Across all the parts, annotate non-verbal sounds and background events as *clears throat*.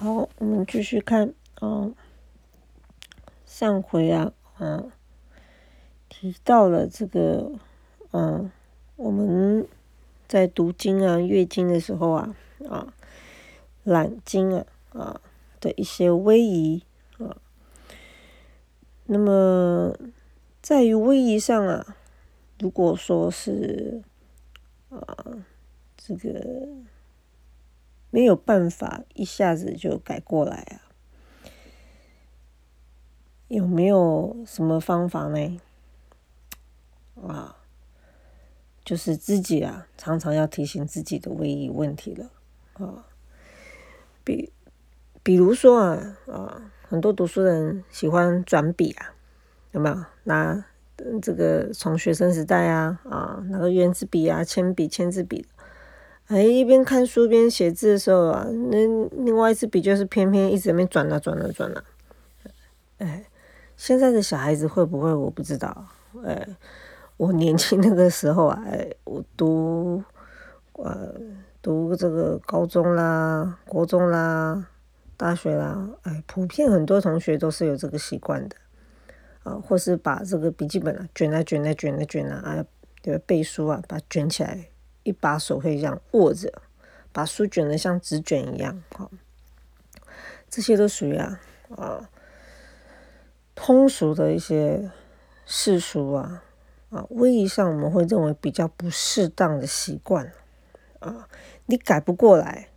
好，我们继续看啊，上回啊，嗯，提到了这个，嗯，我们在读经啊、阅经的时候啊，啊，揽经啊，啊的一些威仪啊，那么在于威仪上啊，如果说是啊，这个。没有办法一下子就改过来啊？有没有什么方法呢？啊，就是自己啊，常常要提醒自己的唯一问题了啊。比比如说啊啊，很多读书人喜欢转笔啊，有没有拿这个从学生时代啊啊，拿个圆珠笔啊、铅笔、签字笔。哎，一边看书边写字的时候啊，那另外一支笔就是偏偏一直在那转啊转啊转啊。哎，现在的小孩子会不会？我不知道。哎，我年轻那个时候啊，哎，我读呃读这个高中啦、国中啦、大学啦，哎，普遍很多同学都是有这个习惯的啊，或是把这个笔记本啊卷啊卷啊卷啊卷啊啊，对背书啊，把它卷起来。一把手可以这样握着，把书卷的像纸卷一样，哈，这些都属于啊啊通俗的一些世俗啊啊，威仪上我们会认为比较不适当的习惯啊，你改不过来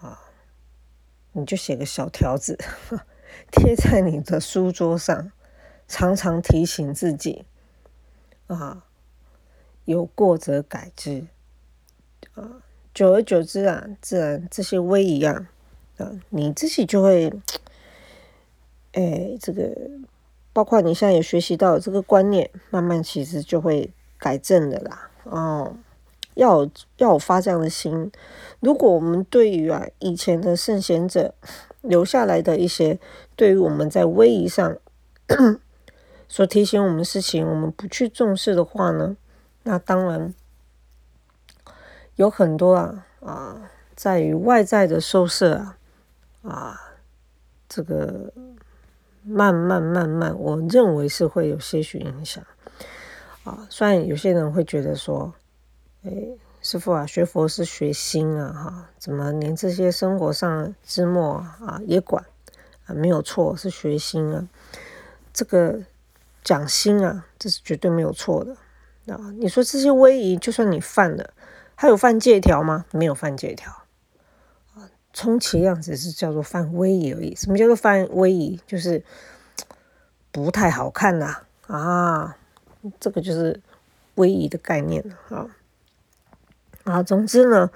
啊，你就写个小条子贴在你的书桌上，常常提醒自己啊。有过则改之，啊，久而久之啊，自然这些威仪啊，啊，你自己就会，哎，这个包括你现在有学习到这个观念，慢慢其实就会改正的啦。哦，要要发这样的心。如果我们对于啊以前的圣贤者留下来的一些，对于我们在威仪上 *coughs* 所提醒我们的事情，我们不去重视的话呢？那当然有很多啊啊，在于外在的收摄啊啊，这个慢慢慢慢，我认为是会有些许影响啊。虽然有些人会觉得说，哎，师傅啊，学佛是学心啊，哈，怎么连这些生活上之末啊也管啊？没有错，是学心啊。这个讲心啊，这是绝对没有错的。啊，你说这些威仪，就算你犯了，还有犯戒条吗？没有犯戒条啊，充其量只是叫做犯威仪而已。什么叫做犯威仪？就是不太好看呐啊，这个就是威仪的概念啊啊。总之呢，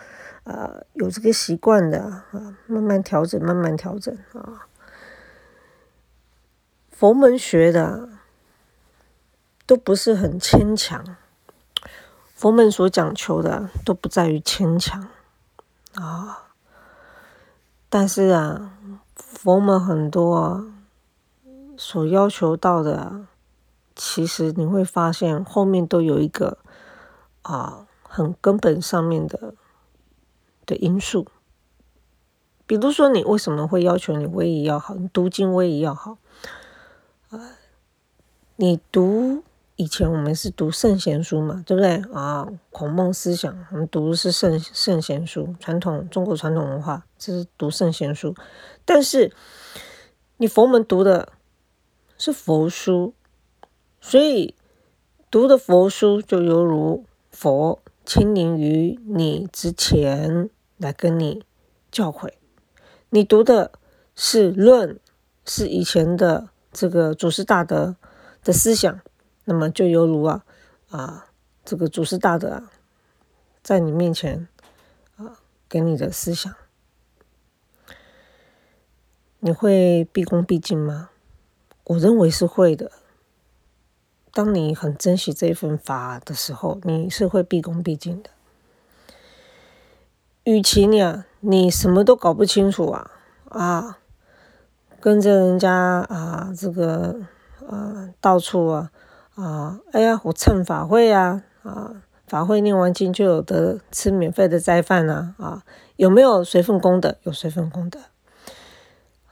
呃，有这个习惯的啊，慢慢调整，慢慢调整啊。佛门学的。都不是很牵强，佛门所讲求的都不在于牵强啊。但是啊，佛门很多，所要求到的，其实你会发现后面都有一个啊很根本上面的的因素。比如说，你为什么会要求你威仪要好，你读经威仪要好啊？你读。以前我们是读圣贤书嘛，对不对啊？孔孟思想，我们读的是圣圣贤书，传统中国传统文化，这是读圣贤书。但是你佛门读的是佛书，所以读的佛书就犹如佛亲临于你之前来跟你教诲。你读的是论，是以前的这个祖师大德的思想。那么就犹如啊啊，这个祖师大德啊，在你面前啊，给你的思想，你会毕恭毕敬吗？我认为是会的。当你很珍惜这份法的时候，你是会毕恭毕敬的。与其呢，你什么都搞不清楚啊啊，跟着人家啊，这个啊，到处啊。啊，哎呀，我蹭法会啊，啊，法会念完经就有得吃免费的斋饭呐，啊，有没有随份功德？有随份功德，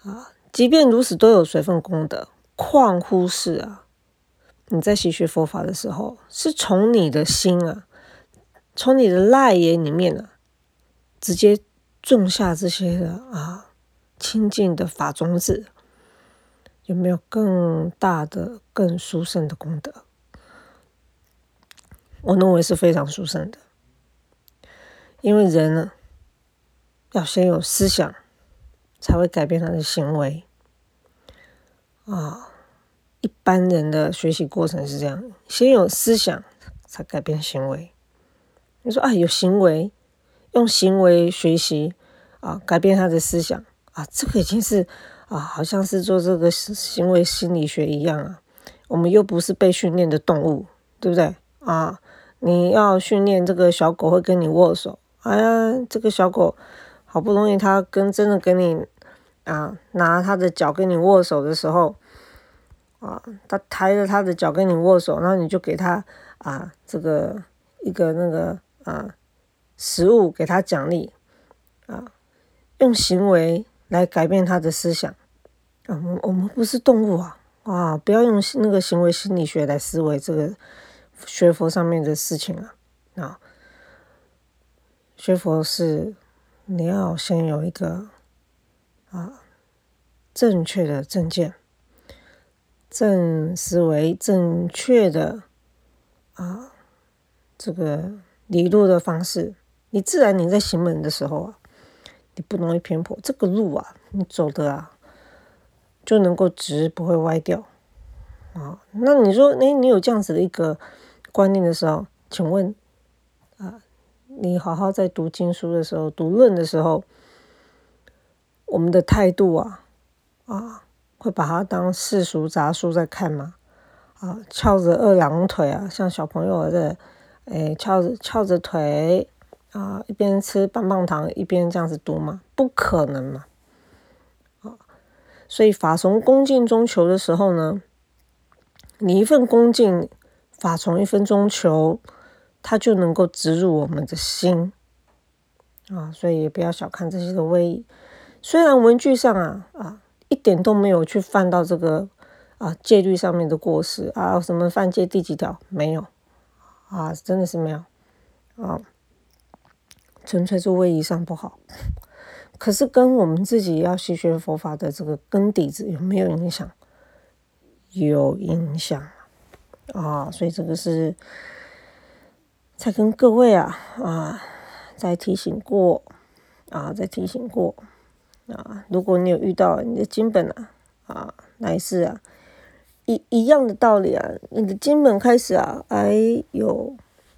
啊，即便如此，都有随份功德。况乎是啊，你在习学佛法的时候，是从你的心啊，从你的赖眼里面啊，直接种下这些的啊清净的法种子，有没有更大的、更殊胜的功德？我认为是非常殊胜的，因为人呢，要先有思想。才会改变他的行为啊！一般人的学习过程是这样：先有思想，才改变行为。你说啊，有行为，用行为学习啊，改变他的思想啊，这个已经是啊，好像是做这个行为心理学一样啊。我们又不是被训练的动物，对不对啊？你要训练这个小狗会跟你握手，哎呀，这个小狗好不容易它跟真的跟你。啊，拿它的脚跟你握手的时候，啊，他抬着他的脚跟你握手，然后你就给他啊，这个一个那个啊食物给他奖励，啊，用行为来改变他的思想，啊，我我们不是动物啊，啊，不要用那个行为心理学来思维这个学佛上面的事情啊，啊，学佛是你要先有一个。啊，正确的正见、正思维、正确的啊，这个理路的方式，你自然你在行门的时候啊，你不容易偏颇。这个路啊，你走的啊，就能够直，不会歪掉啊。那你说，哎，你有这样子的一个观念的时候，请问啊，你好好在读经书的时候，读论的时候。我们的态度啊，啊，会把它当世俗杂书在看吗？啊，翘着二郎腿啊，像小朋友的，哎，翘着翘着腿啊，一边吃棒棒糖一边这样子读吗？不可能嘛！啊，所以法从恭敬中求的时候呢，你一份恭敬，法从一分钟求，它就能够植入我们的心啊，所以也不要小看这些的威力。虽然文具上啊啊一点都没有去犯到这个啊戒律上面的过失啊，什么犯戒第几条没有啊，真的是没有啊，纯粹是位移上不好。可是跟我们自己要学学佛法的这个根底子有没有影响？有影响啊，所以这个是在跟各位啊啊在提醒过啊，在提醒过。啊，如果你有遇到你的经本啊，啊，来世啊，一一样的道理啊，你的经本开始啊，哎有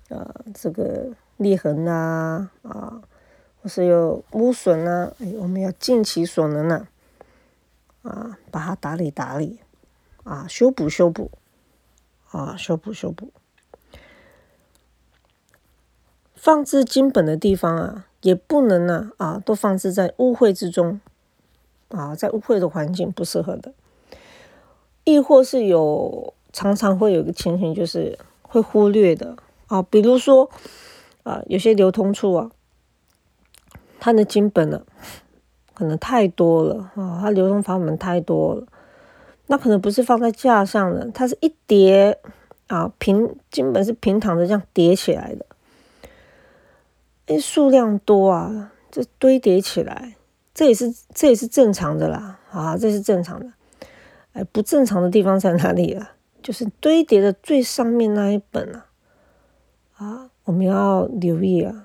啊这个裂痕呐，啊，或是有污损呐，哎，我们要尽其所能呐，啊，把它打理打理，啊，修补修补，啊，修补修补，放置金本的地方啊。也不能呢啊，都放置在污秽之中啊，在污秽的环境不适合的，亦或是有常常会有个情形，就是会忽略的啊，比如说啊，有些流通处啊，它的金本呢可能太多了啊，它流通法门太多了，那可能不是放在架上的，它是一叠啊平金本是平躺着这样叠起来的。哎，数量多啊，这堆叠起来，这也是这也是正常的啦，啊，这是正常的。哎，不正常的地方在哪里啊？就是堆叠的最上面那一本啊，啊，我们要留意啊，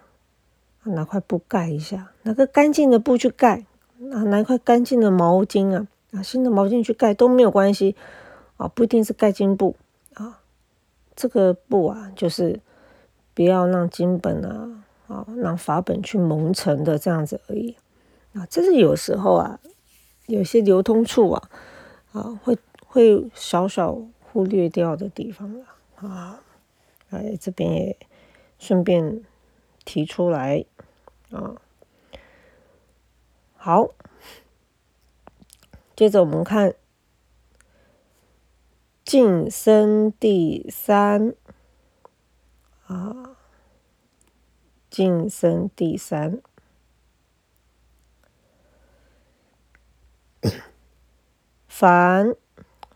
拿块布盖一下，拿个干净的布去盖，拿拿块干净的毛巾啊，啊，新的毛巾去盖都没有关系，啊，不一定是盖巾布啊，这个布啊，就是不要让金本啊。啊，让法本去蒙尘的这样子而已啊，这是有时候啊，有些流通处啊，啊，会会小小忽略掉的地方了啊，哎，这边也顺便提出来啊，好，接着我们看晋升第三啊。晋升第三，*coughs* 凡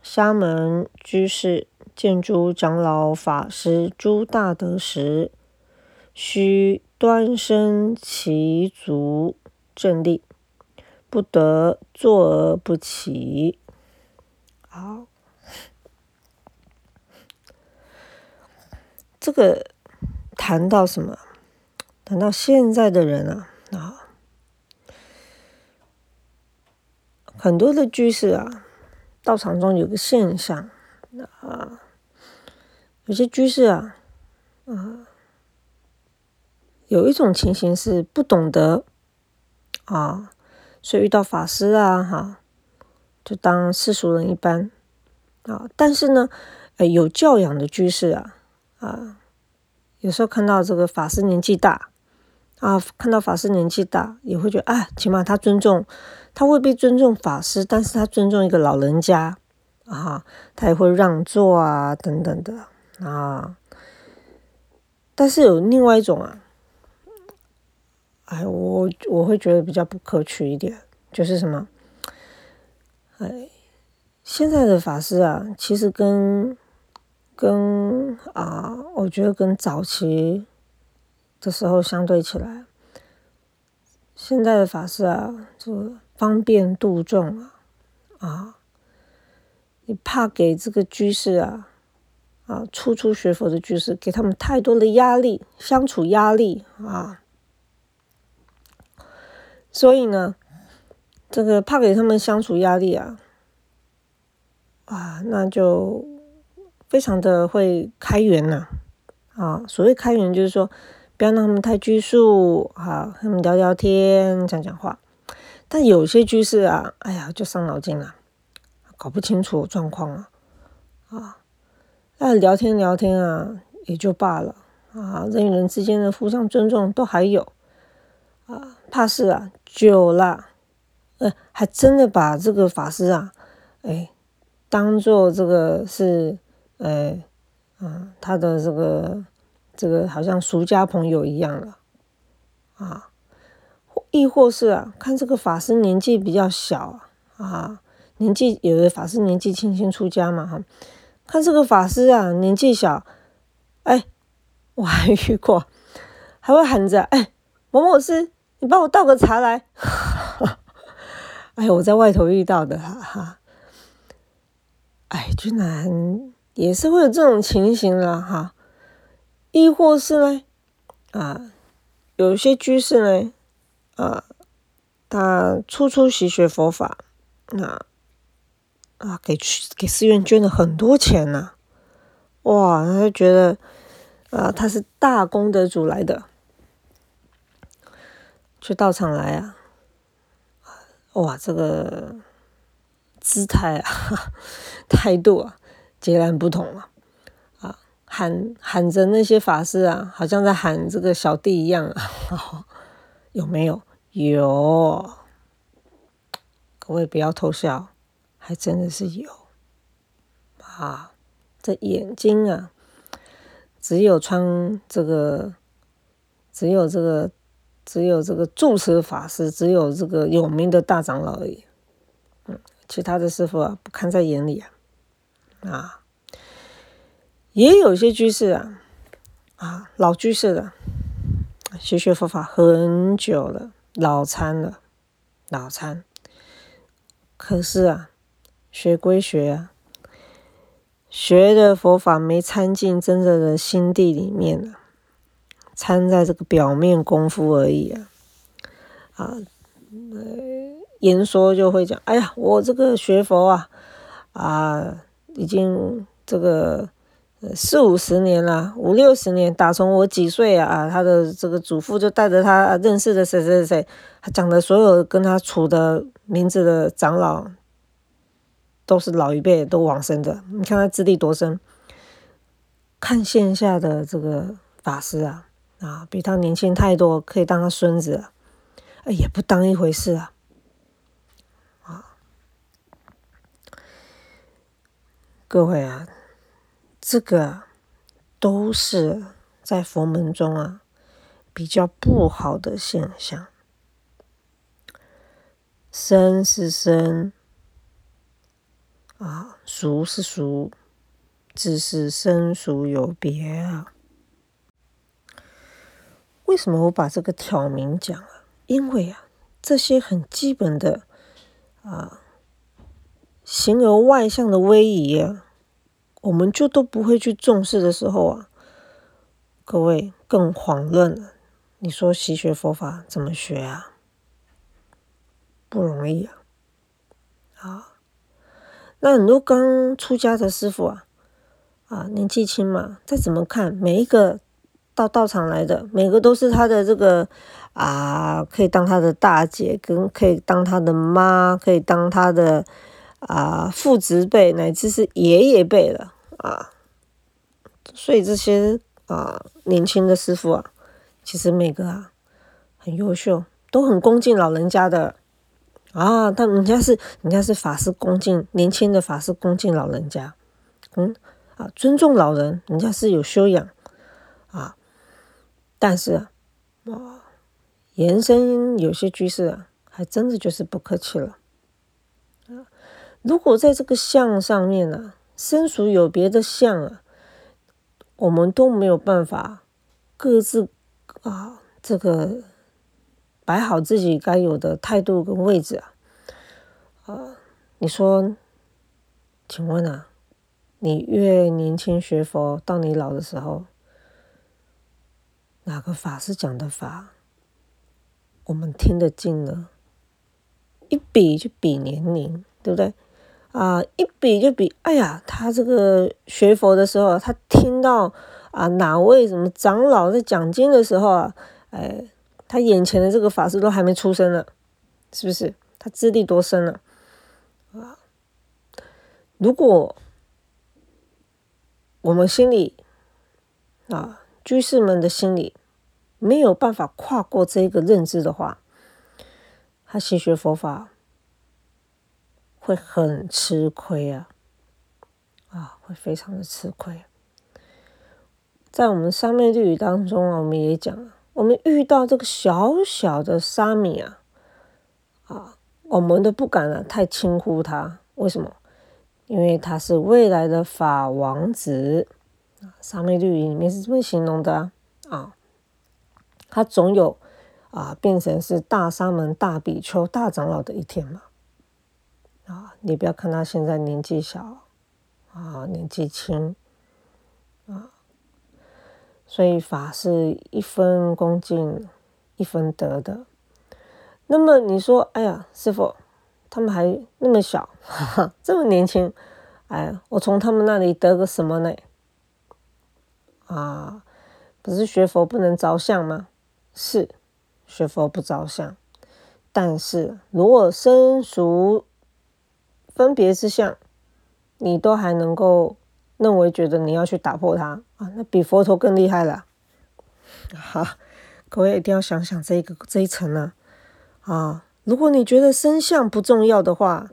沙门居士见诸长老法师诸大德时，须端身齐足正立，不得坐而不起。好，这个谈到什么？谈到现在的人啊啊，很多的居士啊，道场中有个现象啊，有些居士啊啊，有一种情形是不懂得啊，所以遇到法师啊哈。就当世俗人一般啊，但是呢，呃，有教养的居士啊，啊，有时候看到这个法师年纪大啊，看到法师年纪大，也会觉得啊，起码他尊重，他未必尊重法师，但是他尊重一个老人家啊，他也会让座啊，等等的啊。但是有另外一种啊，哎，我我会觉得比较不可取一点，就是什么？哎，现在的法师啊，其实跟跟啊，我觉得跟早期的时候相对起来，现在的法师啊，就方便度众啊，啊，你怕给这个居士啊，啊，初初学佛的居士，给他们太多的压力，相处压力啊，所以呢。这个怕给他们相处压力啊，啊，那就非常的会开源呐，啊，所谓开源就是说，不要让他们太拘束，啊，他们聊聊天，讲讲话。但有些居士啊，哎呀，就伤脑筋了，搞不清楚状况了，啊，那聊天聊天啊，也就罢了，啊，人与人之间的互相尊重都还有，啊，怕是啊，久了。呃，还真的把这个法师啊，哎，当做这个是，呃，嗯，他的这个这个好像俗家朋友一样了，啊，亦或是啊，看这个法师年纪比较小啊，年纪有的法师年纪轻轻出家嘛，哈，看这个法师啊年纪小，哎，我还遇过，还会喊着，哎，某某师，你帮我倒个茶来。*laughs* 哎，我在外头遇到的哈哈，哎，居然也是会有这种情形了哈，亦或是呢，啊，有些居士呢，啊，他初初习学佛法，那啊，给去给寺院捐了很多钱呢，哇，他就觉得啊，他是大功德主来的，去道场来啊。哇，这个姿态啊，态度啊，截然不同啊！啊，喊喊着那些法师啊，好像在喊这个小弟一样啊，*laughs* 有没有？有，各位不要偷笑，还真的是有啊！这眼睛啊，只有穿这个，只有这个。只有这个住持法师，只有这个有名的大长老而已，嗯，其他的师傅啊不看在眼里啊，啊，也有些居士啊，啊老居士了，学学佛法很久了，脑残了，脑残，可是啊，学归学啊，学的佛法没参进真正的心地里面了。参在这个表面功夫而已啊，啊，言说就会讲，哎呀，我这个学佛啊，啊，已经这个四五十年了，五六十年，打从我几岁啊，他的这个祖父就带着他认识的谁谁谁，他讲的所有跟他处的名字的长老，都是老一辈都往生的，你看他资历多深，看线下的这个法师啊。啊，比他年轻太多，可以当他孙子，也不当一回事啊！啊，各位啊，这个都是在佛门中啊比较不好的现象。生是生，啊，俗是俗，只是生俗有别啊。为什么我把这个挑明讲啊？因为啊，这些很基本的啊，形而外向的威仪啊，我们就都不会去重视的时候啊，各位更遑论了。你说习学佛法怎么学啊？不容易啊！啊，那很多刚出家的师傅啊，啊，年纪轻嘛，再怎么看每一个。到道场来的每个都是他的这个啊，可以当他的大姐，跟可以当他的妈，可以当他的啊父执辈，乃至是爷爷辈了啊。所以这些啊年轻的师傅啊，其实每个啊很优秀，都很恭敬老人家的啊。但人家是人家是法师恭敬年轻的法师恭敬老人家，嗯啊尊重老人，人家是有修养。但是啊，啊，延伸有些居士啊，还真的就是不客气了啊。如果在这个相上面呢，身属有别的相啊，我们都没有办法各自啊，这个摆好自己该有的态度跟位置啊。啊，你说，请问啊，你越年轻学佛，到你老的时候？哪个法师讲的法，我们听得进呢？一比就比年龄，对不对？啊，一比就比，哎呀，他这个学佛的时候，他听到啊哪位什么长老在讲经的时候啊，哎，他眼前的这个法师都还没出生呢，是不是？他资历多深了啊？如果我们心里啊。居士们的心里没有办法跨过这个认知的话，他习学佛法会很吃亏啊！啊，会非常的吃亏。在我们三昧律语当中啊，我们也讲我们遇到这个小小的沙弥啊，啊，我们都不敢啊太轻忽他。为什么？因为他是未来的法王子。沙昧律语里面是这么形容的，啊，他总有啊变成是大沙门、大比丘、大长老的一天嘛，啊，你不要看他现在年纪小，啊，年纪轻，啊，所以法是一分恭敬一分得的。那么你说，哎呀，师傅，他们还那么小，哈哈，这么年轻，哎，我从他们那里得个什么呢？啊，不是学佛不能着相吗？是学佛不着相，但是如果生熟分别之相，你都还能够认为觉得你要去打破它啊，那比佛陀更厉害了。*laughs* 好，各位一定要想想这个这一层呢。啊，如果你觉得身相不重要的话，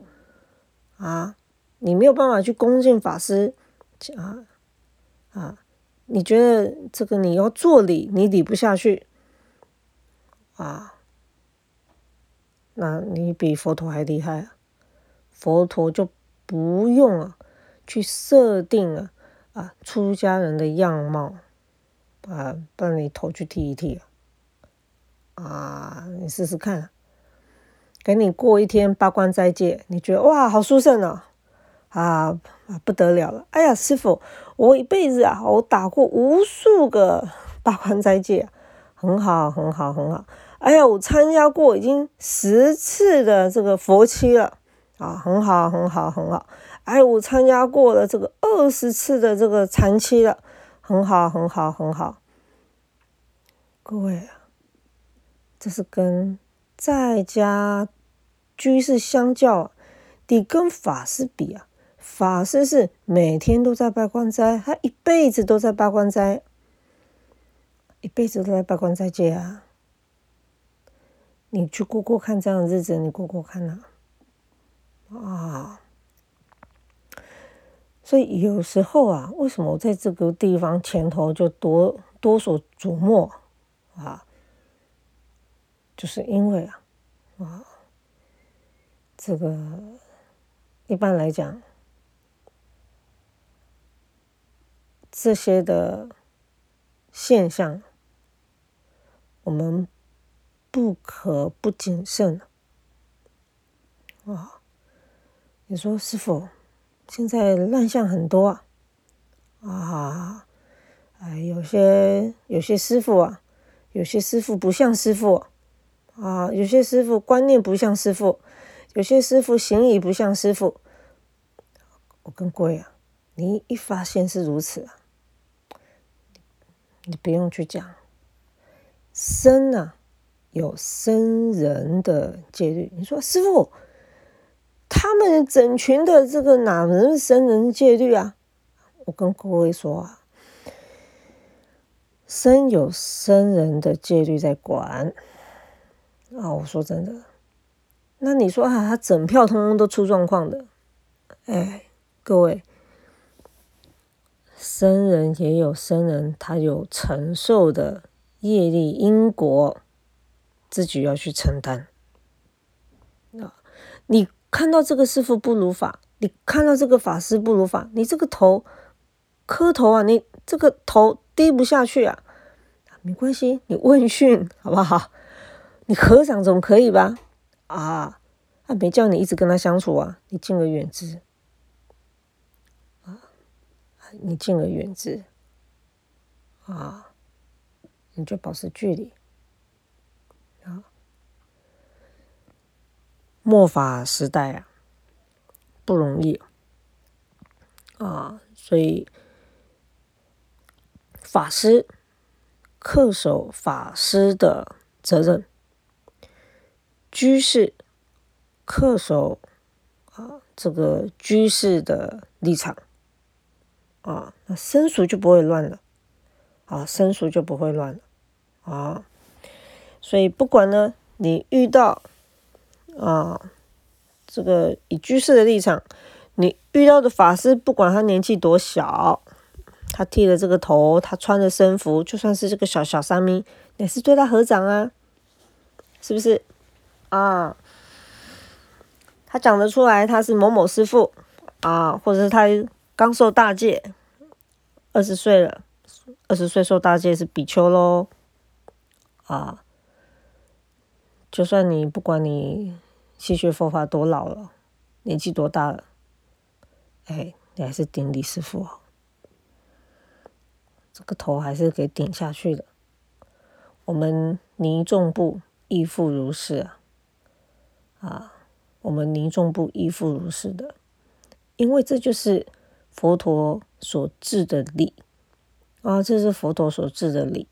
啊，你没有办法去恭敬法师啊啊。你觉得这个你要做礼，你礼不下去啊？那你比佛陀还厉害啊！佛陀就不用啊，去设定啊啊出家人的样貌啊，帮你头去剃一剃啊！你试试看，给你过一天八关斋戒，你觉得哇，好殊胜啊！啊啊不得了了！哎呀，师傅，我一辈子啊，我打过无数个八关斋戒，很好，很好，很好。哎呀，我参加过已经十次的这个佛期了，啊，很好，很好，很好。哎，我参加过了这个二十次的这个禅期了，很好，很好，很好。各位啊，这是跟在家居士相较，得跟法师比啊。法师是每天都在拜关斋，他一辈子都在拜关斋，一辈子都在拜关斋戒啊！你去过过看这样的日子，你过过看呐。啊。所以有时候啊，为什么我在这个地方前头就多多所琢磨啊？就是因为啊，啊。这个一般来讲。这些的现象。我们。不可不谨慎啊！你说师傅，现在乱象很多啊，啊，哎，有些有些师傅啊，有些师傅不像师傅啊，有些师傅观念不像师傅，有些师傅行仪不像师傅。我跟各位啊，你一发现是如此啊。你不用去讲，生啊，有生人的戒律。你说师傅，他们整群的这个哪能生人戒律啊？我跟各位说啊，生有生人的戒律在管啊。我说真的，那你说啊，他整票通通都出状况的，哎，各位。生人也有生人，他有承受的业力因果，自己要去承担。啊，你看到这个师傅不如法，你看到这个法师不如法，你这个头磕头啊，你这个头低不下去啊，没关系，你问讯好不好？你合掌总可以吧？啊，他没叫你一直跟他相处啊，你敬而远之啊。你敬而远之，啊，你就保持距离，末法时代啊，不容易，啊，所以法师恪守法师的责任，居士恪守啊这个居士的立场。啊，那生熟就不会乱了，啊，生熟就不会乱了，啊，所以不管呢，你遇到啊，这个以居士的立场，你遇到的法师，不管他年纪多小，他剃了这个头，他穿着僧服，就算是这个小小沙弥，也是对他合掌啊，是不是？啊，他讲得出来，他是某某师傅啊，或者是他。刚受大戒，二十岁了，二十岁受大戒是比丘喽，啊，就算你不管你西学佛法多老了，年纪多大了，哎，你还是顶礼师傅，这个头还是给顶下去的。我们尼众部亦复如是啊，我们尼众部亦复如是的，因为这就是。佛陀所制的理啊，这是佛陀所制的理。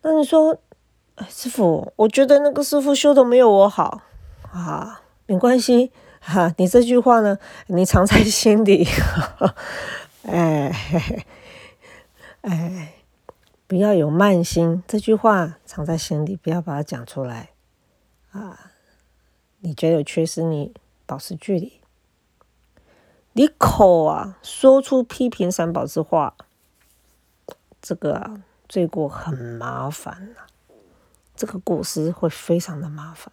那你说，师傅，我觉得那个师傅修的没有我好啊，没关系哈。你这句话呢，你藏在心里，*laughs* 哎哎，不要有慢心。这句话藏在心里，不要把它讲出来啊。你觉得有缺失，你保持距离。你口啊，说出批评三宝之话，这个啊，罪过很麻烦呐。这个过失会非常的麻烦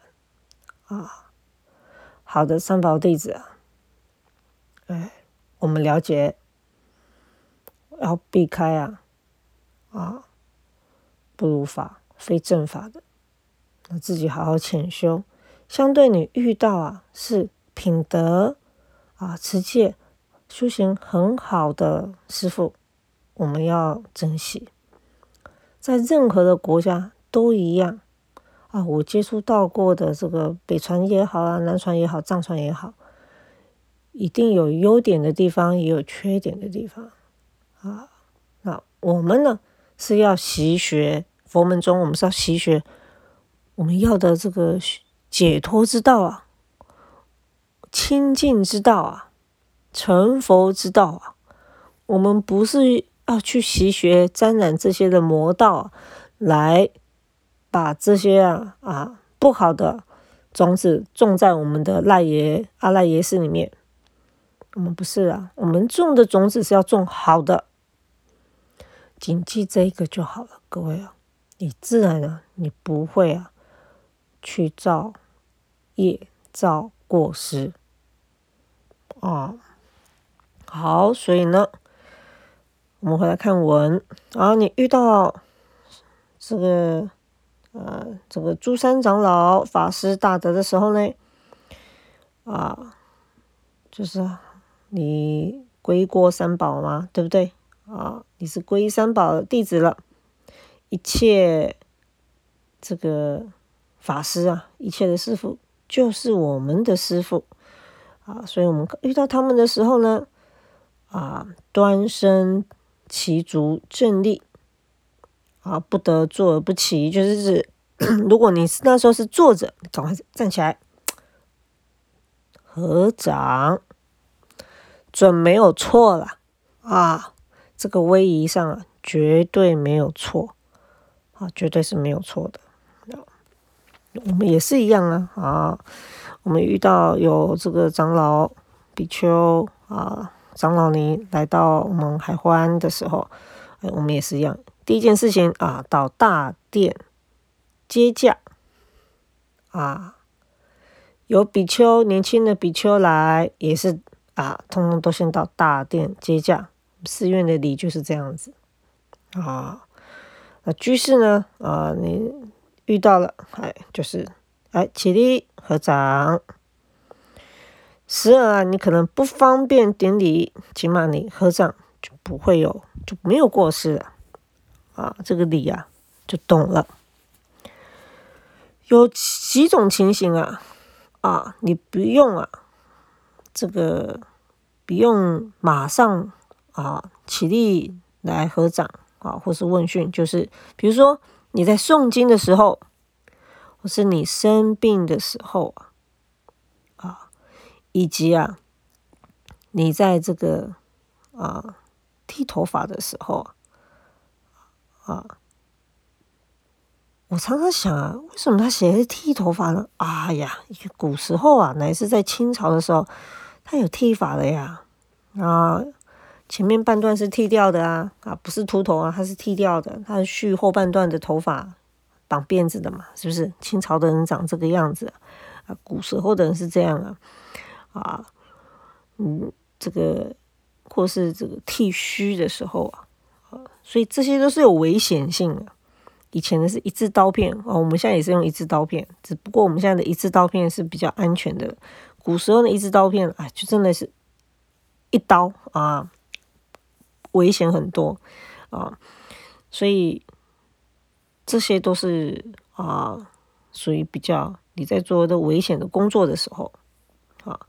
啊。好的，三宝弟子啊，哎，我们了解，要避开啊啊，不如法非正法的，那自己好好潜修。相对你遇到啊，是品德。啊，持戒修行很好的师傅，我们要珍惜。在任何的国家都一样啊，我接触到过的这个北传也好啊，南传也好，藏传也好，一定有优点的地方，也有缺点的地方啊。那我们呢是要习学佛门中，我们是要习学我们要的这个解脱之道啊。清净之道啊，成佛之道啊，我们不是要去习学沾染这些的魔道，来把这些啊啊不好的种子种在我们的赖耶阿赖耶识里面。我们不是啊，我们种的种子是要种好的，谨记这个就好了，各位啊，你自然啊，你不会啊去造业造过失。啊，好，所以呢，我们回来看文，然后你遇到这个呃这个诸山长老、法师、大德的时候呢，啊，就是你归过三宝嘛，对不对？啊，你是皈三宝弟子了，一切这个法师啊，一切的师傅就是我们的师傅啊，所以我们遇到他们的时候呢，啊，端身齐足正立。啊，不得坐而不起，就是指 *clears throat* 如果你是那时候是坐着，赶快站起来合掌，准没有错了啊。这个威仪上啊，绝对没有错，啊，绝对是没有错的。我们也是一样啊，啊，我们遇到有这个长老、比丘啊、长老尼来到我们海欢的时候，哎我们也是一样。第一件事情啊，到大殿接驾，啊，有比丘年轻的比丘来，也是啊，通通都先到大殿接驾。寺院的礼就是这样子啊，那居士呢？啊，你遇到了，哎，就是哎，起立合掌。时而啊，你可能不方便顶礼，起码你合掌就不会有，就没有过失了啊。这个理啊，就懂了。有几种情形啊，啊，你不用啊，这个不用马上。啊，起立来合掌啊，或是问讯，就是比如说你在诵经的时候，或是你生病的时候啊，啊，以及啊，你在这个啊剃头发的时候啊，啊我常常想啊，为什么他写是剃头发呢？哎呀，古时候啊，乃是在清朝的时候，他有剃发的呀，啊。前面半段是剃掉的啊，啊不是秃头啊，他是剃掉的，他是蓄后半段的头发，绑辫子的嘛，是不是？清朝的人长这个样子啊，古时候的人是这样啊，啊，嗯，这个或是这个剃须的时候啊，所以这些都是有危险性的。以前的是一字刀片啊，我们现在也是用一字刀片，只不过我们现在的一字刀片是比较安全的。古时候的一字刀片啊，就真的是一刀啊。危险很多啊，所以这些都是啊，属于比较你在做的危险的工作的时候啊，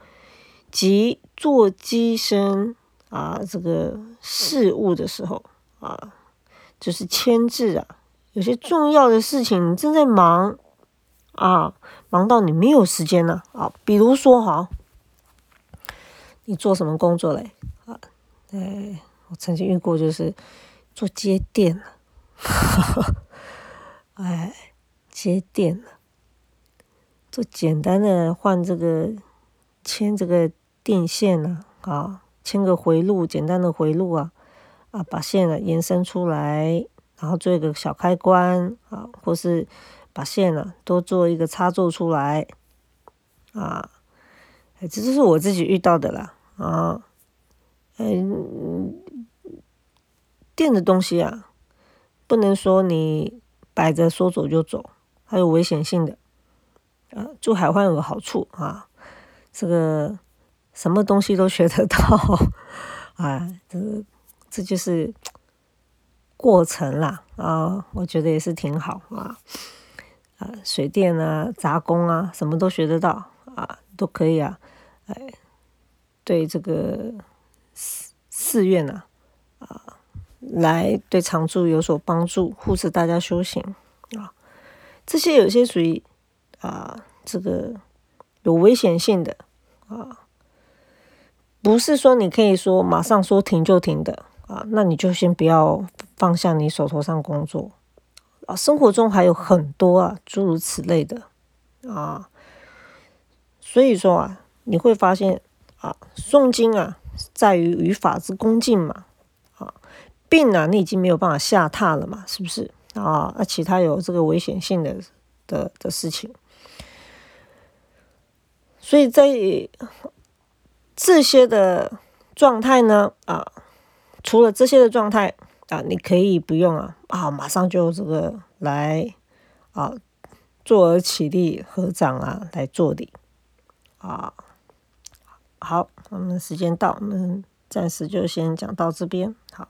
及做机身啊这个事物的时候啊，就是牵制啊，有些重要的事情你正在忙啊，忙到你没有时间了啊，比如说哈，你做什么工作嘞啊？哎。我曾经遇过，就是做接电 *laughs* 哎，接电做简单的换这个牵这个电线呢，啊，牵个回路，简单的回路啊，啊，把线呢延伸出来，然后做一个小开关啊，或是把线呢多做一个插座出来，啊，这就是我自己遇到的啦，啊，嗯。电的东西啊，不能说你摆着说走就走，还有危险性的。啊，住海湾有个好处啊，这个什么东西都学得到 *laughs* 啊，这个这就是过程啦啊，我觉得也是挺好啊啊，水电啊、杂工啊，什么都学得到啊，都可以啊，哎，对这个寺寺院呐啊。来对常住有所帮助，护持大家修行啊，这些有些属于啊，这个有危险性的啊，不是说你可以说马上说停就停的啊，那你就先不要放下你手头上工作啊，生活中还有很多啊，诸如此类的啊，所以说啊，你会发现啊，诵经啊，在于与法之恭敬嘛啊。病啊，你已经没有办法下榻了嘛，是不是啊？那其他有这个危险性的的的事情，所以在这些的状态呢，啊，除了这些的状态啊，你可以不用啊啊，马上就这个来啊，坐而起立合掌啊，来做礼啊。好，我们时间到，我们暂时就先讲到这边。好。